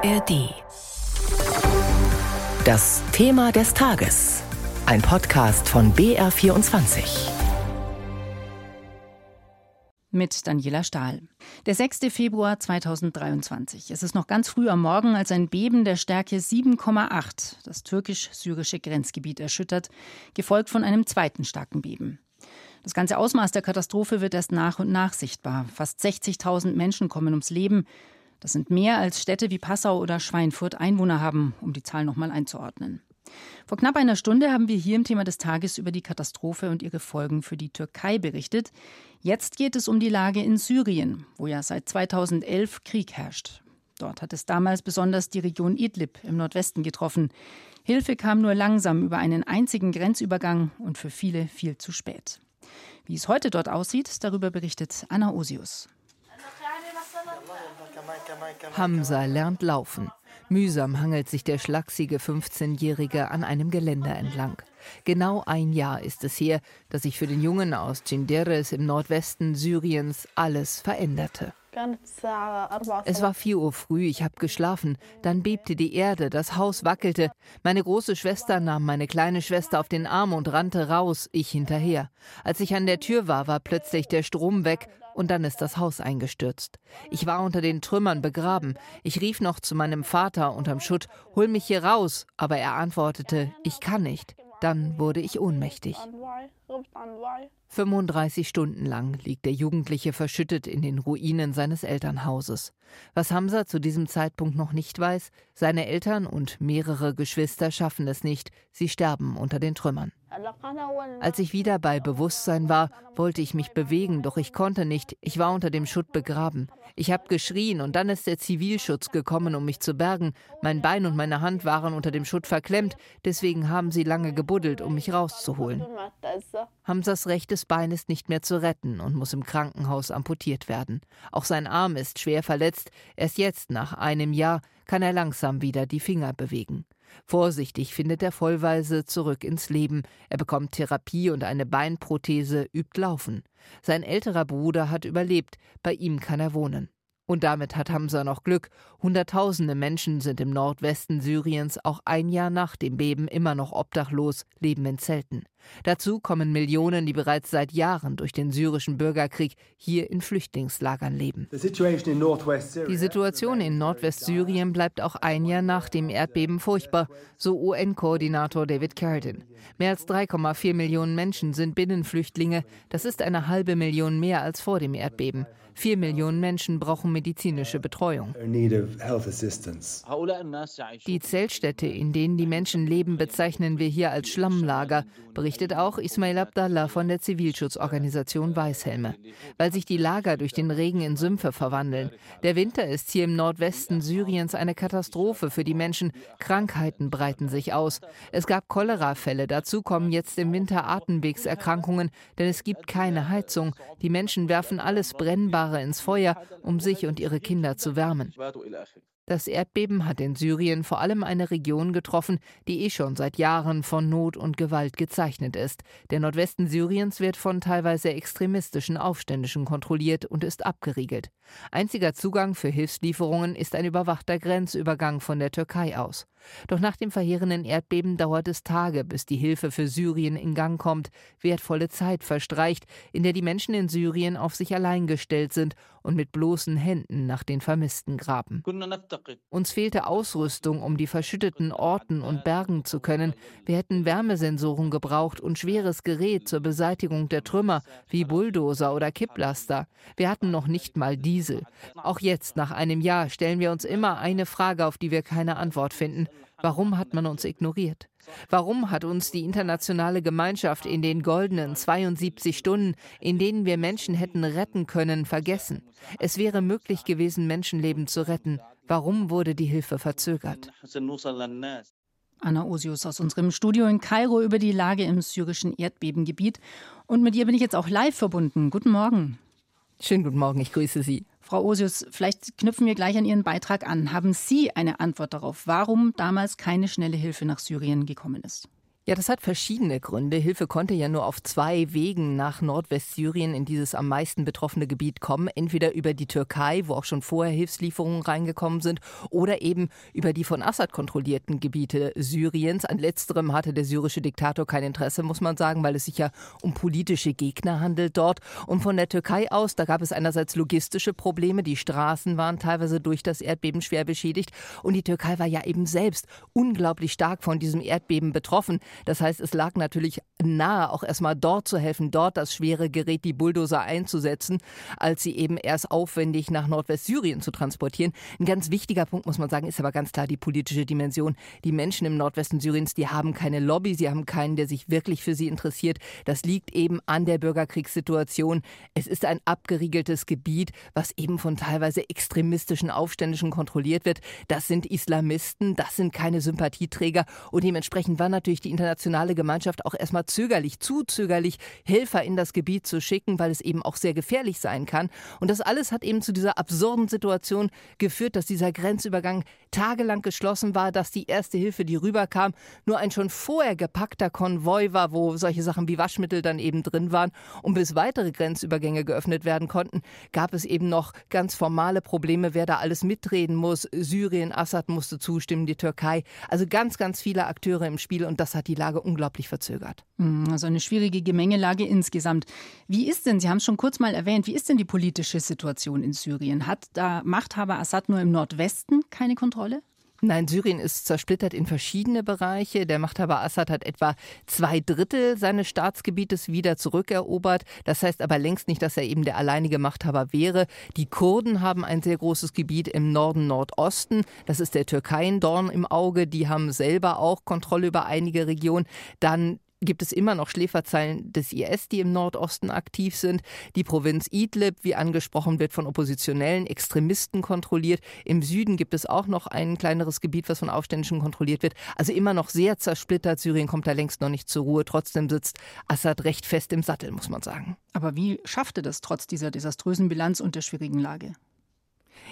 ARD. Das Thema des Tages. Ein Podcast von BR24. Mit Daniela Stahl. Der 6. Februar 2023. Es ist noch ganz früh am Morgen, als ein Beben der Stärke 7,8 das türkisch-syrische Grenzgebiet erschüttert, gefolgt von einem zweiten starken Beben. Das ganze Ausmaß der Katastrophe wird erst nach und nach sichtbar. Fast 60.000 Menschen kommen ums Leben. Das sind mehr als Städte wie Passau oder Schweinfurt Einwohner haben, um die Zahl nochmal einzuordnen. Vor knapp einer Stunde haben wir hier im Thema des Tages über die Katastrophe und ihre Folgen für die Türkei berichtet. Jetzt geht es um die Lage in Syrien, wo ja seit 2011 Krieg herrscht. Dort hat es damals besonders die Region Idlib im Nordwesten getroffen. Hilfe kam nur langsam über einen einzigen Grenzübergang und für viele viel zu spät. Wie es heute dort aussieht, darüber berichtet Anna Osius. Hamza lernt laufen. Mühsam hangelt sich der schlachsige 15-Jährige an einem Geländer entlang. Genau ein Jahr ist es her, dass sich für den Jungen aus Cinderes im Nordwesten Syriens alles veränderte. Es war vier Uhr früh, ich habe geschlafen. Dann bebte die Erde, das Haus wackelte. Meine große Schwester nahm meine kleine Schwester auf den Arm und rannte raus, ich hinterher. Als ich an der Tür war, war plötzlich der Strom weg und dann ist das Haus eingestürzt. Ich war unter den Trümmern begraben. Ich rief noch zu meinem Vater unterm Schutt, hol mich hier raus, aber er antwortete, ich kann nicht. Dann wurde ich ohnmächtig. 35 Stunden lang liegt der Jugendliche verschüttet in den Ruinen seines Elternhauses. Was Hamza zu diesem Zeitpunkt noch nicht weiß, seine Eltern und mehrere Geschwister schaffen es nicht, sie sterben unter den Trümmern. Als ich wieder bei Bewusstsein war, wollte ich mich bewegen, doch ich konnte nicht, ich war unter dem Schutt begraben. Ich habe geschrien und dann ist der Zivilschutz gekommen, um mich zu bergen. Mein Bein und meine Hand waren unter dem Schutt verklemmt, deswegen haben sie lange gebuddelt, um mich rauszuholen. Hamzas rechtes Bein ist nicht mehr zu retten und muss im Krankenhaus amputiert werden. Auch sein Arm ist schwer verletzt. Erst jetzt, nach einem Jahr, kann er langsam wieder die Finger bewegen. Vorsichtig findet er vollweise zurück ins Leben. Er bekommt Therapie und eine Beinprothese, übt Laufen. Sein älterer Bruder hat überlebt, bei ihm kann er wohnen. Und damit hat Hamza noch Glück. Hunderttausende Menschen sind im Nordwesten Syriens auch ein Jahr nach dem Beben immer noch obdachlos, leben in Zelten. Dazu kommen Millionen, die bereits seit Jahren durch den syrischen Bürgerkrieg hier in Flüchtlingslagern leben. Die Situation in Nordwestsyrien bleibt auch ein Jahr nach dem Erdbeben furchtbar, so UN-Koordinator David Carradine. Mehr als 3,4 Millionen Menschen sind Binnenflüchtlinge. Das ist eine halbe Million mehr als vor dem Erdbeben. Vier Millionen Menschen brauchen medizinische Betreuung. Die Zeltstädte, in denen die Menschen leben, bezeichnen wir hier als Schlammlager, berichtet auch Ismail Abdallah von der Zivilschutzorganisation Weißhelme. Weil sich die Lager durch den Regen in Sümpfe verwandeln. Der Winter ist hier im Nordwesten Syriens eine Katastrophe für die Menschen. Krankheiten breiten sich aus. Es gab Cholerafälle. Dazu kommen jetzt im Winter Atemwegserkrankungen, denn es gibt keine Heizung. Die Menschen werfen alles Brennbare ins Feuer, um sich und ihre Kinder zu wärmen. Das Erdbeben hat in Syrien vor allem eine Region getroffen, die eh schon seit Jahren von Not und Gewalt gezeichnet ist. Der Nordwesten Syriens wird von teilweise extremistischen Aufständischen kontrolliert und ist abgeriegelt. Einziger Zugang für Hilfslieferungen ist ein überwachter Grenzübergang von der Türkei aus. Doch nach dem verheerenden Erdbeben dauert es Tage, bis die Hilfe für Syrien in Gang kommt. Wertvolle Zeit verstreicht, in der die Menschen in Syrien auf sich allein gestellt sind und mit bloßen Händen nach den Vermissten graben. Uns fehlte Ausrüstung, um die verschütteten Orten und Bergen zu können. Wir hätten Wärmesensoren gebraucht und schweres Gerät zur Beseitigung der Trümmer, wie Bulldozer oder Kipplaster. Wir hatten noch nicht mal Diesel. Auch jetzt, nach einem Jahr, stellen wir uns immer eine Frage, auf die wir keine Antwort finden. Warum hat man uns ignoriert? Warum hat uns die internationale Gemeinschaft in den goldenen 72 Stunden, in denen wir Menschen hätten retten können, vergessen? Es wäre möglich gewesen, Menschenleben zu retten. Warum wurde die Hilfe verzögert? Anna Osius aus unserem Studio in Kairo über die Lage im syrischen Erdbebengebiet. Und mit ihr bin ich jetzt auch live verbunden. Guten Morgen. Schönen guten Morgen, ich grüße Sie. Frau Osius, vielleicht knüpfen wir gleich an Ihren Beitrag an. Haben Sie eine Antwort darauf, warum damals keine schnelle Hilfe nach Syrien gekommen ist? Ja, das hat verschiedene Gründe. Hilfe konnte ja nur auf zwei Wegen nach Nordwestsyrien in dieses am meisten betroffene Gebiet kommen. Entweder über die Türkei, wo auch schon vorher Hilfslieferungen reingekommen sind, oder eben über die von Assad kontrollierten Gebiete Syriens. An letzterem hatte der syrische Diktator kein Interesse, muss man sagen, weil es sich ja um politische Gegner handelt dort. Und von der Türkei aus, da gab es einerseits logistische Probleme. Die Straßen waren teilweise durch das Erdbeben schwer beschädigt. Und die Türkei war ja eben selbst unglaublich stark von diesem Erdbeben betroffen. Das heißt, es lag natürlich nahe, auch erstmal dort zu helfen, dort das schwere Gerät, die Bulldozer einzusetzen, als sie eben erst aufwendig nach Nordwestsyrien zu transportieren. Ein ganz wichtiger Punkt, muss man sagen, ist aber ganz klar die politische Dimension. Die Menschen im Nordwesten Syriens, die haben keine Lobby, sie haben keinen, der sich wirklich für sie interessiert. Das liegt eben an der Bürgerkriegssituation. Es ist ein abgeriegeltes Gebiet, was eben von teilweise extremistischen Aufständischen kontrolliert wird. Das sind Islamisten, das sind keine Sympathieträger und dementsprechend war natürlich die internationale Gemeinschaft auch erstmal zögerlich, zu zögerlich, Helfer in das Gebiet zu schicken, weil es eben auch sehr gefährlich sein kann. Und das alles hat eben zu dieser absurden Situation geführt, dass dieser Grenzübergang tagelang geschlossen war, dass die erste Hilfe, die rüberkam, nur ein schon vorher gepackter Konvoi war, wo solche Sachen wie Waschmittel dann eben drin waren. Und bis weitere Grenzübergänge geöffnet werden konnten, gab es eben noch ganz formale Probleme, wer da alles mitreden muss. Syrien, Assad musste zustimmen, die Türkei. Also ganz, ganz viele Akteure im Spiel und das hat die Lage unglaublich verzögert. Hm, also eine schwierige Gemengelage insgesamt. Wie ist denn, Sie haben es schon kurz mal erwähnt, wie ist denn die politische Situation in Syrien? Hat da Machthaber Assad nur im Nordwesten keine Kontrolle? Nein, Syrien ist zersplittert in verschiedene Bereiche. Der Machthaber Assad hat etwa zwei Drittel seines Staatsgebietes wieder zurückerobert. Das heißt aber längst nicht, dass er eben der alleinige Machthaber wäre. Die Kurden haben ein sehr großes Gebiet im Norden Nordosten. Das ist der Türkei Dorn im Auge. Die haben selber auch Kontrolle über einige Regionen. Dann gibt es immer noch Schläferzeilen des IS, die im Nordosten aktiv sind. Die Provinz Idlib, wie angesprochen, wird von oppositionellen Extremisten kontrolliert. Im Süden gibt es auch noch ein kleineres Gebiet, was von Aufständischen kontrolliert wird. Also immer noch sehr zersplittert. Syrien kommt da längst noch nicht zur Ruhe. Trotzdem sitzt Assad recht fest im Sattel, muss man sagen. Aber wie schaffte das trotz dieser desaströsen Bilanz und der schwierigen Lage?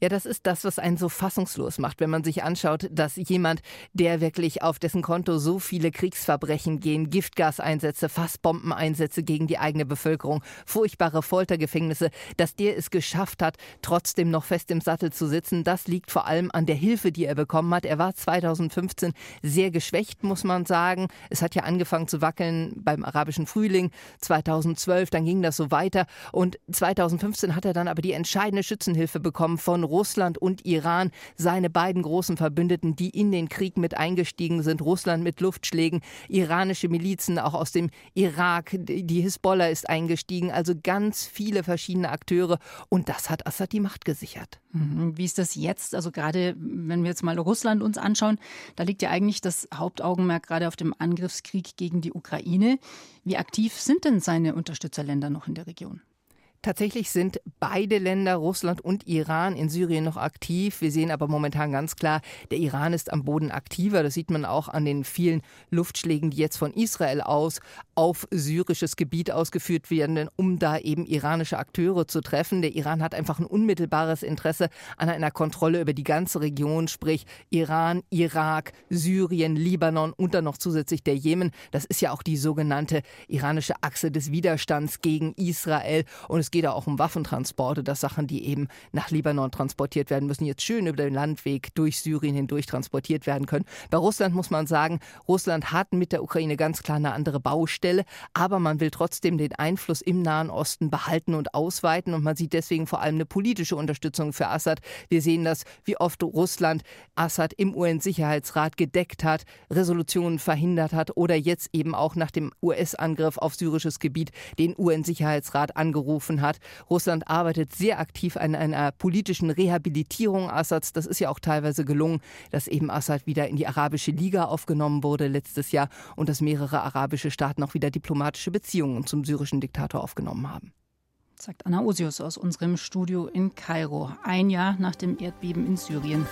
Ja, das ist das, was einen so fassungslos macht, wenn man sich anschaut, dass jemand, der wirklich auf dessen Konto so viele Kriegsverbrechen gehen, Giftgaseinsätze, Fassbombeneinsätze gegen die eigene Bevölkerung, furchtbare Foltergefängnisse, dass der es geschafft hat, trotzdem noch fest im Sattel zu sitzen, das liegt vor allem an der Hilfe, die er bekommen hat. Er war 2015 sehr geschwächt, muss man sagen. Es hat ja angefangen zu wackeln beim arabischen Frühling 2012, dann ging das so weiter und 2015 hat er dann aber die entscheidende Schützenhilfe bekommen von Russland und Iran, seine beiden großen Verbündeten, die in den Krieg mit eingestiegen sind. Russland mit Luftschlägen, iranische Milizen auch aus dem Irak, die Hisbollah ist eingestiegen, also ganz viele verschiedene Akteure und das hat Assad die Macht gesichert. Mhm. Wie ist das jetzt? Also gerade wenn wir jetzt mal Russland uns anschauen, da liegt ja eigentlich das Hauptaugenmerk gerade auf dem Angriffskrieg gegen die Ukraine. Wie aktiv sind denn seine Unterstützerländer noch in der Region? Tatsächlich sind beide Länder, Russland und Iran, in Syrien noch aktiv. Wir sehen aber momentan ganz klar, der Iran ist am Boden aktiver. Das sieht man auch an den vielen Luftschlägen, die jetzt von Israel aus auf syrisches Gebiet ausgeführt werden, um da eben iranische Akteure zu treffen. Der Iran hat einfach ein unmittelbares Interesse an einer Kontrolle über die ganze Region, sprich Iran, Irak, Syrien, Libanon und dann noch zusätzlich der Jemen. Das ist ja auch die sogenannte iranische Achse des Widerstands gegen Israel. Und es geht auch um Waffentransporte, dass Sachen, die eben nach Libanon transportiert werden müssen, jetzt schön über den Landweg durch Syrien hindurch transportiert werden können. Bei Russland muss man sagen, Russland hat mit der Ukraine ganz klar eine andere Baustelle, aber man will trotzdem den Einfluss im Nahen Osten behalten und ausweiten und man sieht deswegen vor allem eine politische Unterstützung für Assad. Wir sehen das, wie oft Russland Assad im UN-Sicherheitsrat gedeckt hat, Resolutionen verhindert hat oder jetzt eben auch nach dem US-Angriff auf syrisches Gebiet den UN-Sicherheitsrat angerufen hat. Russland arbeitet sehr aktiv an einer politischen Rehabilitierung Assads. Das ist ja auch teilweise gelungen, dass eben Assad wieder in die Arabische Liga aufgenommen wurde letztes Jahr und dass mehrere arabische Staaten auch wieder diplomatische Beziehungen zum syrischen Diktator aufgenommen haben sagt Anna Osius aus unserem Studio in Kairo, ein Jahr nach dem Erdbeben in Syrien.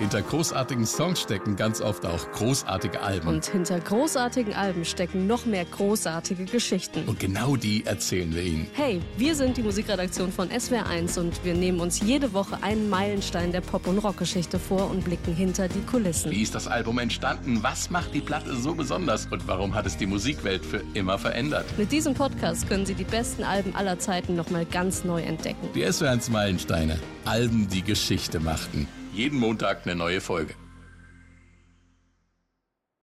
Hinter großartigen Songs stecken ganz oft auch großartige Alben. Und hinter großartigen Alben stecken noch mehr großartige Geschichten. Und genau die erzählen wir Ihnen. Hey, wir sind die Musikredaktion von SWR1 und wir nehmen uns jede Woche einen Meilenstein der Pop- und Rockgeschichte vor und blicken hinter die Kulissen. Wie ist das Album entstanden? Was macht die Platte so besonders? Und warum hat es die Musikwelt für immer verändert? Mit diesem Podcast können Sie die besten Alben aller Zeiten nochmal ganz neu entdecken. Die SWR1 Meilensteine. Alben, die Geschichte machten. Jeden Montag eine neue Folge.